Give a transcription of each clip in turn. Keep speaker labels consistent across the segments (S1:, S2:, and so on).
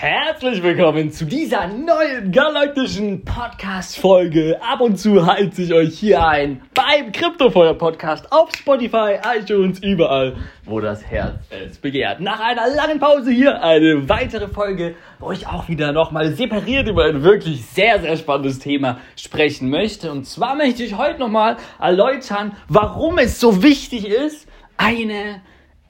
S1: Herzlich willkommen zu dieser neuen galaktischen Podcast-Folge. Ab und zu halte ich euch hier ein beim Kryptofeuer-Podcast auf Spotify, iTunes, überall, wo das Herz es begehrt. Nach einer langen Pause hier eine weitere Folge, wo ich auch wieder nochmal separiert über ein wirklich sehr, sehr spannendes Thema sprechen möchte. Und zwar möchte ich heute nochmal erläutern, warum es so wichtig ist, eine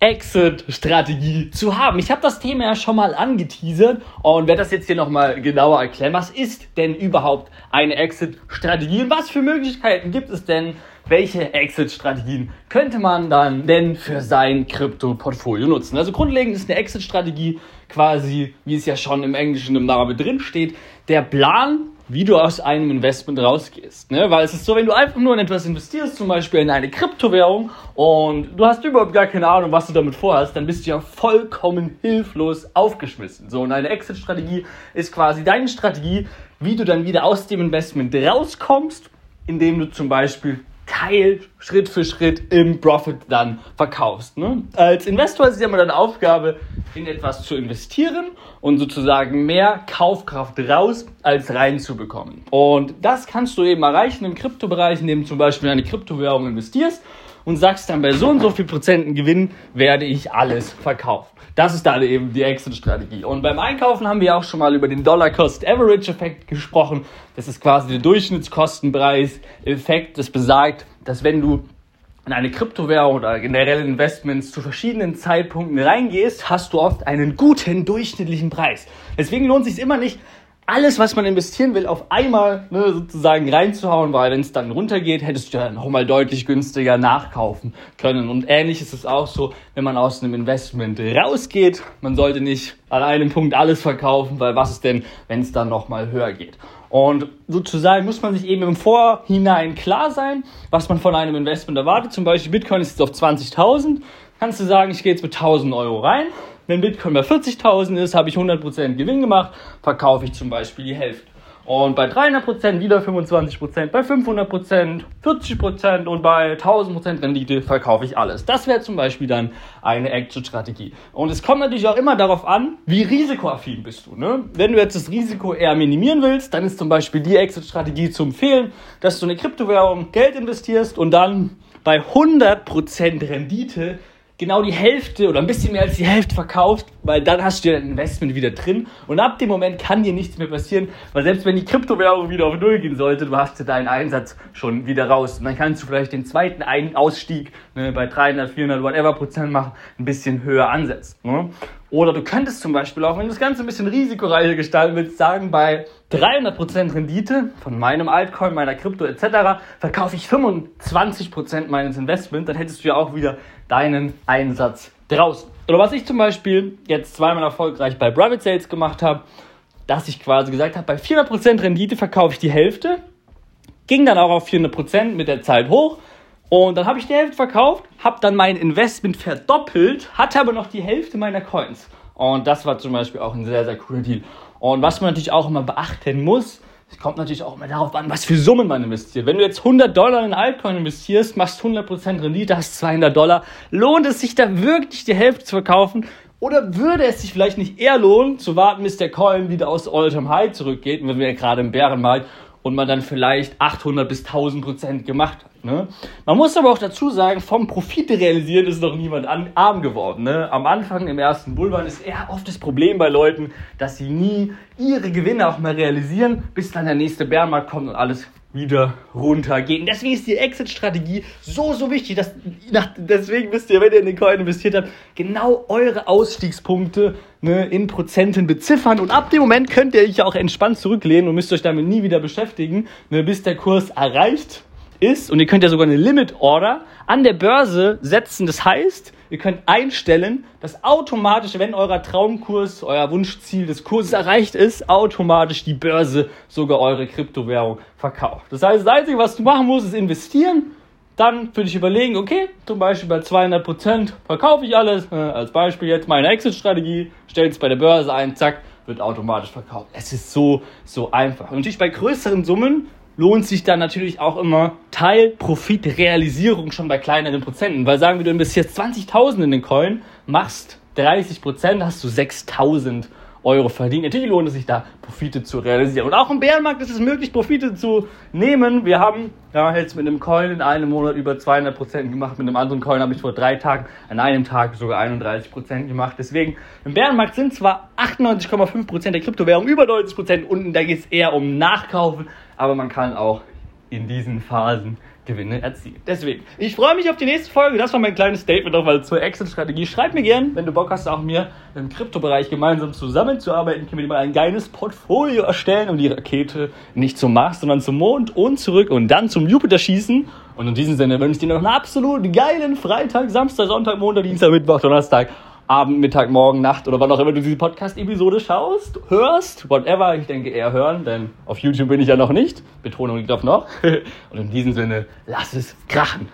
S1: Exit-Strategie zu haben. Ich habe das Thema ja schon mal angeteasert und werde das jetzt hier nochmal genauer erklären. Was ist denn überhaupt eine Exit-Strategie und was für Möglichkeiten gibt es denn? Welche Exit-Strategien könnte man dann denn für sein Krypto-Portfolio nutzen? Also grundlegend ist eine Exit-Strategie quasi, wie es ja schon im Englischen im Namen drin steht, der Plan wie du aus einem Investment rausgehst. Ne? Weil es ist so, wenn du einfach nur in etwas investierst, zum Beispiel in eine Kryptowährung und du hast überhaupt gar keine Ahnung, was du damit vorhast, dann bist du ja vollkommen hilflos aufgeschmissen. So, und eine Exit-Strategie ist quasi deine Strategie, wie du dann wieder aus dem Investment rauskommst, indem du zum Beispiel Teil Schritt für Schritt im Profit dann verkaufst. Ne? Als Investor ist es ja immer deine Aufgabe, in etwas zu investieren und sozusagen mehr Kaufkraft raus als reinzubekommen. Und das kannst du eben erreichen im Kryptobereich, indem du zum Beispiel in eine Kryptowährung investierst und sagst dann bei so und so viel Prozenten Gewinn werde ich alles verkaufen. Das ist dann eben die Exit-Strategie. Und beim Einkaufen haben wir auch schon mal über den Dollar-Cost-Average-Effekt gesprochen. Das ist quasi der Durchschnittskostenpreis-Effekt. Das besagt, dass wenn du in eine Kryptowährung oder generell Investments zu verschiedenen Zeitpunkten reingehst, hast du oft einen guten durchschnittlichen Preis. Deswegen lohnt es sich immer nicht, alles, was man investieren will, auf einmal ne, sozusagen reinzuhauen, weil wenn es dann runtergeht, hättest du ja nochmal deutlich günstiger nachkaufen können. Und ähnlich ist es auch so, wenn man aus einem Investment rausgeht. Man sollte nicht an einem Punkt alles verkaufen, weil was ist denn, wenn es dann nochmal höher geht? Und sozusagen muss man sich eben im Vorhinein klar sein, was man von einem Investment erwartet. Zum Beispiel Bitcoin ist jetzt auf 20.000. Kannst du sagen, ich gehe jetzt mit 1000 Euro rein wenn Bitcoin bei 40.000 ist, habe ich 100% Gewinn gemacht, verkaufe ich zum Beispiel die Hälfte. Und bei 300% wieder 25%, bei 500% 40% und bei 1000% Rendite verkaufe ich alles. Das wäre zum Beispiel dann eine Exit-Strategie. Und es kommt natürlich auch immer darauf an, wie risikoaffin bist du. Ne? Wenn du jetzt das Risiko eher minimieren willst, dann ist zum Beispiel die Exit-Strategie zu empfehlen, dass du in eine Kryptowährung Geld investierst und dann bei 100% Rendite genau die Hälfte oder ein bisschen mehr als die Hälfte verkaufst, weil dann hast du dein Investment wieder drin und ab dem Moment kann dir nichts mehr passieren, weil selbst wenn die Kryptowährung wieder auf Null gehen sollte, du hast deinen Einsatz schon wieder raus und dann kannst du vielleicht den zweiten Ein Ausstieg ne, bei 300, 400, whatever Prozent machen, ein bisschen höher ansetzen. Ne? Oder du könntest zum Beispiel auch, wenn du das Ganze ein bisschen risikoreicher gestalten willst, sagen, bei 300% Rendite von meinem Altcoin, meiner Krypto etc. verkaufe ich 25% meines Investments, dann hättest du ja auch wieder deinen Einsatz draußen. Oder was ich zum Beispiel jetzt zweimal erfolgreich bei Private Sales gemacht habe, dass ich quasi gesagt habe, bei 400% Rendite verkaufe ich die Hälfte, ging dann auch auf 400% mit der Zeit hoch und dann habe ich die Hälfte verkauft, habe dann mein Investment verdoppelt, hatte aber noch die Hälfte meiner Coins. Und das war zum Beispiel auch ein sehr, sehr cooler Deal. Und was man natürlich auch immer beachten muss, es kommt natürlich auch immer darauf an, was für Summen man investiert. Wenn du jetzt 100 Dollar in Altcoin investierst, machst 100% Rendite, hast 200 Dollar, lohnt es sich da wirklich die Hälfte zu verkaufen? Oder würde es sich vielleicht nicht eher lohnen, zu warten, bis der Coin wieder aus All-Time High zurückgeht, wenn wir gerade im Bärenmarkt und man dann vielleicht 800 bis 1000 Prozent gemacht hat. Ne? Man muss aber auch dazu sagen, vom Profite realisieren ist noch niemand an, arm geworden. Ne? Am Anfang im ersten Bullrun ist eher oft das Problem bei Leuten, dass sie nie ihre Gewinne auch mal realisieren, bis dann der nächste Bärenmarkt kommt und alles wieder runtergehen. Deswegen ist die Exit-Strategie so, so wichtig. Dass, nach, deswegen wisst ihr, wenn ihr in den Coin investiert habt, genau eure Ausstiegspunkte ne, in Prozenten beziffern. Und ab dem Moment könnt ihr euch auch entspannt zurücklehnen und müsst euch damit nie wieder beschäftigen, ne, bis der Kurs erreicht ist. Und ihr könnt ja sogar eine Limit-Order an der Börse setzen. Das heißt, ihr könnt einstellen, dass automatisch, wenn euer Traumkurs, euer Wunschziel des Kurses erreicht ist, automatisch die Börse sogar eure Kryptowährung verkauft. Das heißt, das Einzige, was du machen musst, ist investieren. Dann würde ich überlegen, okay, zum Beispiel bei 200% verkaufe ich alles. Äh, als Beispiel jetzt meine Exit-Strategie, stelle es bei der Börse ein, zack, wird automatisch verkauft. Es ist so, so einfach. Und natürlich bei größeren Summen lohnt sich dann natürlich auch immer Teilprofitrealisierung schon bei kleineren Prozenten. Weil sagen wir, du investierst 20.000 in den Coin, machst 30 Prozent, hast du 6.000 Euro verdient. Natürlich lohnt es sich da, Profite zu realisieren. Und auch im Bärenmarkt ist es möglich, Profite zu nehmen. Wir haben jetzt mit einem Coin in einem Monat über 200 Prozent gemacht. Mit einem anderen Coin habe ich vor drei Tagen an einem Tag sogar 31 Prozent gemacht. Deswegen, im Bärenmarkt sind zwar 98,5 Prozent der Kryptowährung über 90 Prozent unten, da geht es eher um Nachkaufen, aber man kann auch in diesen Phasen Gewinne erzielen. Deswegen, ich freue mich auf die nächste Folge. Das war mein kleines Statement nochmal zur Exit-Strategie. Schreib mir gern, wenn du Bock hast, auch mir im Kryptobereich gemeinsam zusammenzuarbeiten. Können wir mal ein geiles Portfolio erstellen, um die Rakete nicht zum Mars, sondern zum Mond und zurück und dann zum Jupiter schießen. Und in diesem Sinne wünsche ich dir noch einen absolut geilen Freitag, Samstag, Sonntag, Montag, Dienstag, Mittwoch, Donnerstag. Abend, Mittag, Morgen, Nacht oder wann auch immer du diese Podcast-Episode schaust, hörst, whatever. Ich denke eher hören, denn auf YouTube bin ich ja noch nicht. Betonung liegt auf noch. Und in diesem Sinne, lass es krachen.